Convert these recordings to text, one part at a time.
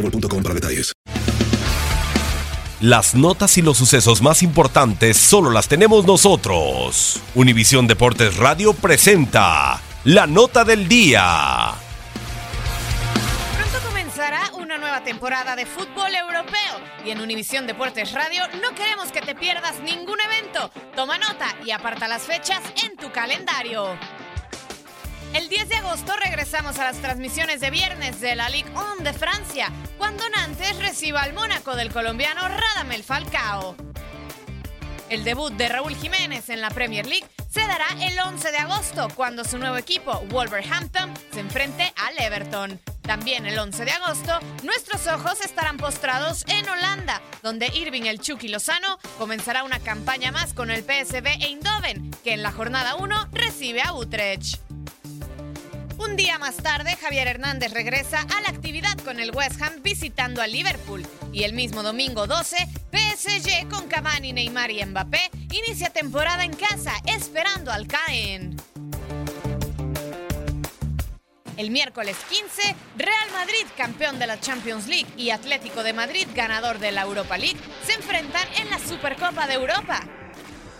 boostmobile.com para detalles. Las notas y los sucesos más importantes solo las tenemos nosotros. Univisión Deportes Radio presenta la nota del día. Pronto comenzará una nueva temporada de fútbol europeo y en Univisión Deportes Radio no queremos que te pierdas ningún evento. Toma nota y aparta las fechas en tu calendario. El 10 de agosto regresamos a las transmisiones de viernes de la Ligue 1 de Francia, cuando Nantes reciba al Mónaco del colombiano Radamel Falcao. El debut de Raúl Jiménez en la Premier League se dará el 11 de agosto, cuando su nuevo equipo, Wolverhampton, se enfrente al Everton. También el 11 de agosto, nuestros ojos estarán postrados en Holanda, donde Irving el Chucky Lozano comenzará una campaña más con el PSV Eindhoven, que en la jornada 1 recibe a Utrecht. Más tarde, Javier Hernández regresa a la actividad con el West Ham visitando a Liverpool. Y el mismo domingo 12, PSG con Cavani, Neymar y Mbappé inicia temporada en casa esperando al Caen. El miércoles 15, Real Madrid, campeón de la Champions League, y Atlético de Madrid, ganador de la Europa League, se enfrentan en la Supercopa de Europa.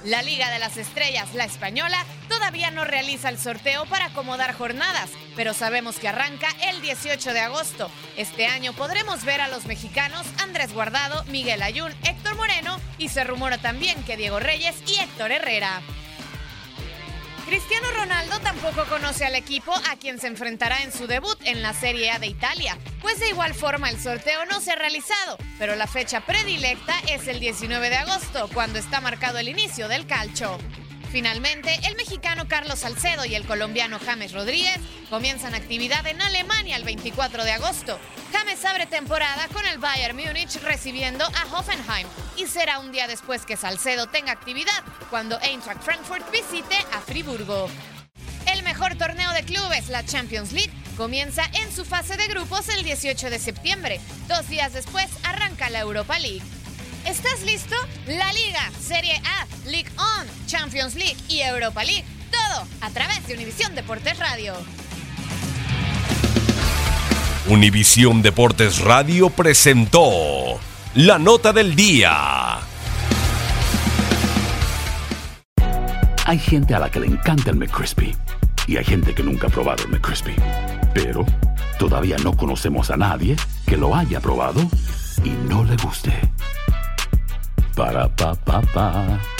La Liga de las Estrellas, la española, todavía no realiza el sorteo para acomodar jornadas, pero sabemos que arranca el 18 de agosto. Este año podremos ver a los mexicanos Andrés Guardado, Miguel Ayun, Héctor Moreno y se rumora también que Diego Reyes y Héctor Herrera. Cristiano Ronaldo tampoco conoce al equipo a quien se enfrentará en su debut en la Serie A de Italia, pues de igual forma el sorteo no se ha realizado, pero la fecha predilecta es el 19 de agosto, cuando está marcado el inicio del calcio. Finalmente, el mexicano Carlos Salcedo y el colombiano James Rodríguez comienzan actividad en Alemania el 24 de agosto. James abre temporada con el Bayern Múnich recibiendo a Hoffenheim y será un día después que Salcedo tenga actividad cuando Eintracht Frankfurt visite a Friburgo. El mejor torneo de clubes, la Champions League, comienza en su fase de grupos el 18 de septiembre. Dos días después arranca la Europa League. ¿Estás listo? La Liga, Serie A, League On, Champions League y Europa League. Todo a través de Univisión Deportes Radio. Univisión Deportes Radio presentó la nota del día. Hay gente a la que le encanta el McCrispy y hay gente que nunca ha probado el McCrispy. Pero todavía no conocemos a nadie que lo haya probado y no le guste. Para pa pa pa.